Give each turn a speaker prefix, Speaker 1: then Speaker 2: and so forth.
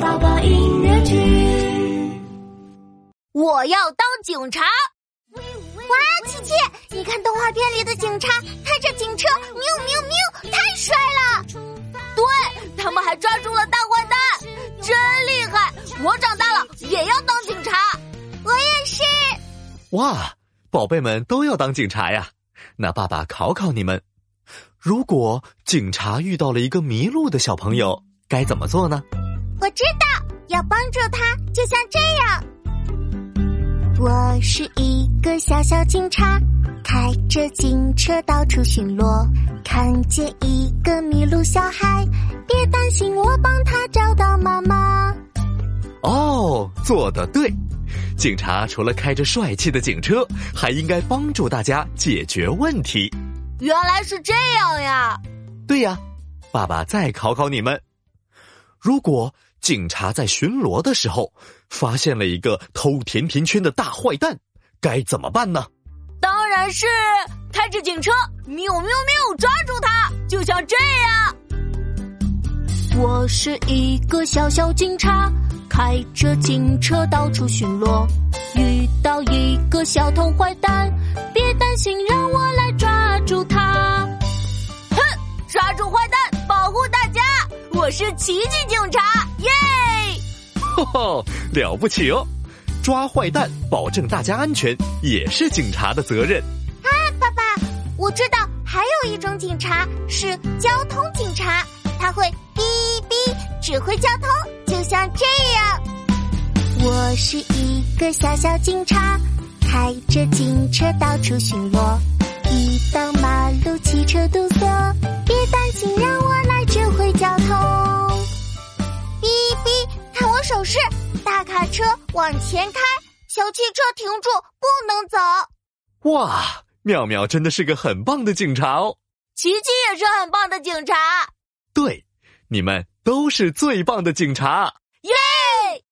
Speaker 1: 宝宝音乐剧。
Speaker 2: 我要当警察！
Speaker 3: 哇，琪琪，你看动画片里的警察开着警车，喵喵喵，太帅了！
Speaker 2: 对他们还抓住了大坏蛋，真厉害！我长大了也要当警察，
Speaker 3: 我也是。
Speaker 4: 哇，宝贝们都要当警察呀！那爸爸考考你们：如果警察遇到了一个迷路的小朋友，该怎么做呢？
Speaker 3: 我知道，要帮助他，就像这样。我是一个小小警察，开着警车到处巡逻，看见一个迷路小孩，别担心，我帮他找到妈妈。
Speaker 4: 哦，做得对！警察除了开着帅气的警车，还应该帮助大家解决问题。
Speaker 2: 原来是这样呀！
Speaker 4: 对呀，爸爸再考考你们：如果警察在巡逻的时候发现了一个偷甜甜圈的大坏蛋，该怎么办呢？
Speaker 2: 当然是开着警车，喵喵喵，抓住他，就像这样。
Speaker 3: 我是一个小小警察，开着警车到处巡逻，遇到一个小偷坏蛋，别担心，让我来抓住他。
Speaker 2: 哼，抓住坏蛋，保护大家！我是奇迹警察，
Speaker 4: 吼吼，了不起哦！抓坏蛋，保证大家安全，也是警察的责任。
Speaker 3: 啊，爸爸，我知道还有一种警察是交通警察，他会哔哔指挥交通，就像这样。我是一个小小警察，开着警车到处巡逻，遇到马路汽车堵塞，手势，大卡车往前开，小汽车停住，不能走。
Speaker 4: 哇，妙妙真的是个很棒的警察哦！
Speaker 2: 琪琪也是很棒的警察。
Speaker 4: 对，你们都是最棒的警察。